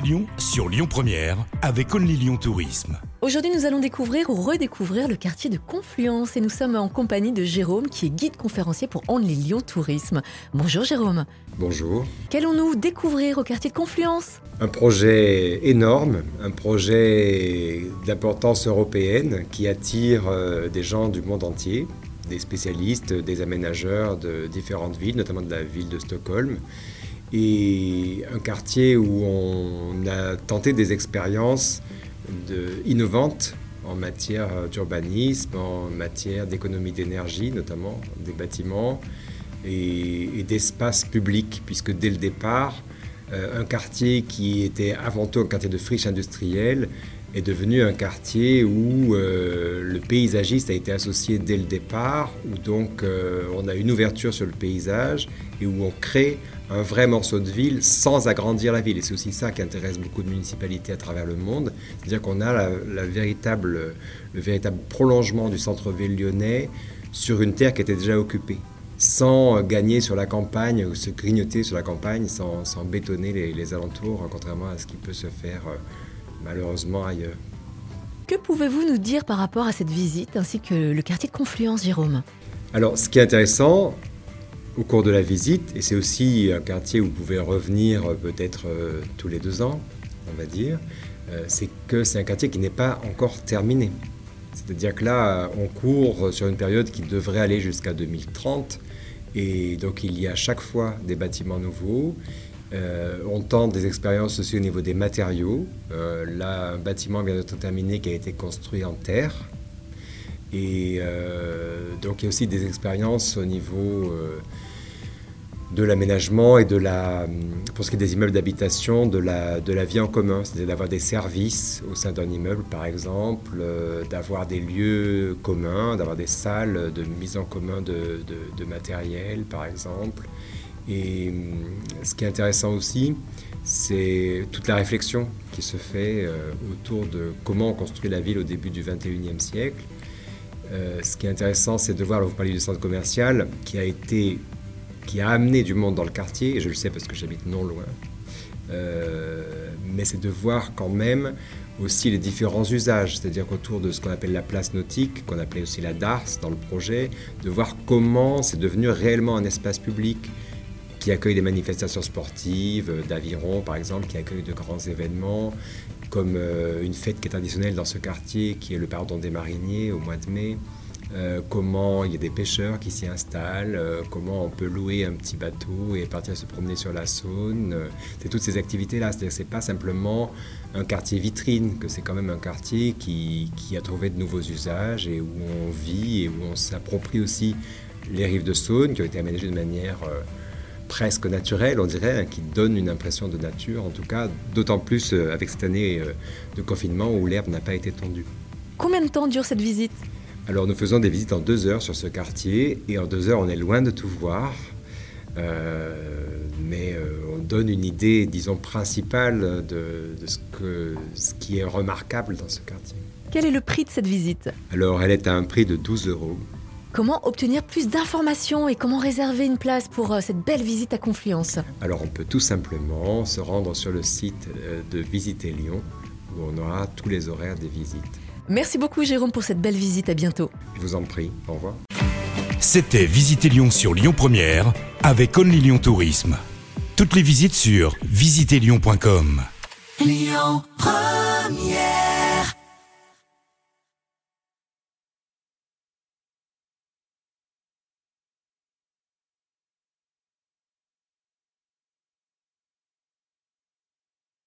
Lyon sur Lyon Première avec Only Lyon Tourisme. Aujourd'hui, nous allons découvrir ou redécouvrir le quartier de Confluence et nous sommes en compagnie de Jérôme qui est guide conférencier pour Only Lyon Tourisme. Bonjour Jérôme. Bonjour. Qu'allons-nous découvrir au quartier de Confluence? Un projet énorme, un projet d'importance européenne qui attire euh, des gens du monde entier, des spécialistes, des aménageurs de différentes villes, notamment de la ville de Stockholm et un quartier où on a tenté des expériences innovantes en matière d'urbanisme, en matière d'économie d'énergie, notamment des bâtiments et, d'espace public, puisque dès le départ, euh, un quartier qui était avant tout un quartier de friche industrielle est devenu un quartier où euh, le paysagiste a été associé dès le départ, où donc euh, on a une ouverture sur le paysage et où on crée un vrai morceau de ville sans agrandir la ville. Et c'est aussi ça qui intéresse beaucoup de municipalités à travers le monde. C'est-à-dire qu'on a la, véritable, le véritable prolongement du centre-ville lyonnais sur une terre qui était déjà occupée sans gagner sur la campagne ou se grignoter sur la campagne, sans, bétonner les, alentours, contrairement à ce qui peut se faire euh, malheureusement ailleurs. Que pouvez-vous nous dire par rapport à cette visite ainsi que le quartier de Confluence, Jérôme? Alors, ce qui est intéressant au cours de la visite, et c'est aussi un quartier où vous pouvez revenir euh, peut-être euh, tous les deux ans, on va dire, euh, c'est que c'est un quartier qui n'est pas encore terminé. C'est-à-dire que là, on court sur une période qui devrait aller jusqu'à 2030, et donc il y a chaque fois des bâtiments nouveaux. Euh, on tente des expériences aussi au niveau des matériaux. Euh, là, un bâtiment vient d'être terminé qui a été construit en terre. Et euh, donc, il y a aussi des expériences au niveau de l'aménagement et de la, pour ce qui est des immeubles d'habitation, de la, vie en commun, c'est-à-dire d'avoir des services au sein d'un immeuble, par exemple, d'avoir des lieux communs, d'avoir des salles de mise en commun de matériel, par exemple. Et hum, ce qui est intéressant aussi, c'est toute la réflexion qui se fait euh, autour de comment on construit la ville au début du 21e siècle. Euh, ce qui est intéressant, c'est de voir, vous parlez du centre commercial, qui a été, qui a amené du monde dans le quartier, et je le sais parce que j'habite non loin. Euh, mais c'est de voir quand même aussi les différents usages, c'est-à-dire qu'autour de ce qu'on appelle la place nautique, qu'on appelait aussi la DARS dans le projet, de voir comment c'est devenu réellement un espace public, qui accueille des manifestations sportives, euh, d'aviron par exemple, qui accueille de grands événements, comme euh, une fête qui est traditionnelle dans ce quartier, qui est le pardon des mariniers au mois de mai. Euh, comment il y a des pêcheurs qui s'y installent, comment on peut louer un petit bateau et partir se promener sur la Saône. c'est toutes ces activités-là. C'est-à-dire que c'est pas simplement un quartier vitrine, que c'est quand même un quartier qui, a trouvé de nouveaux usages et où on vit et où on s'approprie aussi les rives de Saône qui ont été aménagées de manière presque naturel, on dirait, hein, qui donne une impression de nature, en tout cas, d'autant plus euh, avec cette année euh, de confinement où l'herbe n'a pas été tondue. Combien de temps dure cette visite? Alors nous faisons des visites en deux heures sur ce quartier, et en deux heures on est loin de tout voir. Euh, mais on donne une idée, disons, principale de, ce, que, ce qui est remarquable dans ce quartier. Quel est le prix de cette visite? Alors, elle est à un prix de 12 euros. Comment obtenir plus d'informations et comment réserver une place pour euh, cette belle visite à Confluence? Alors on peut tout simplement se rendre sur le site euh, de Visiter Lyon où on aura tous les horaires des visites. Merci beaucoup Jérôme pour cette belle visite, à bientôt. Je vous en prie, au revoir. C'était Visiter Lyon sur Lyon Première avec Only Lyon Tourisme. Toutes les visites sur visiterlyon.com. Lyon Première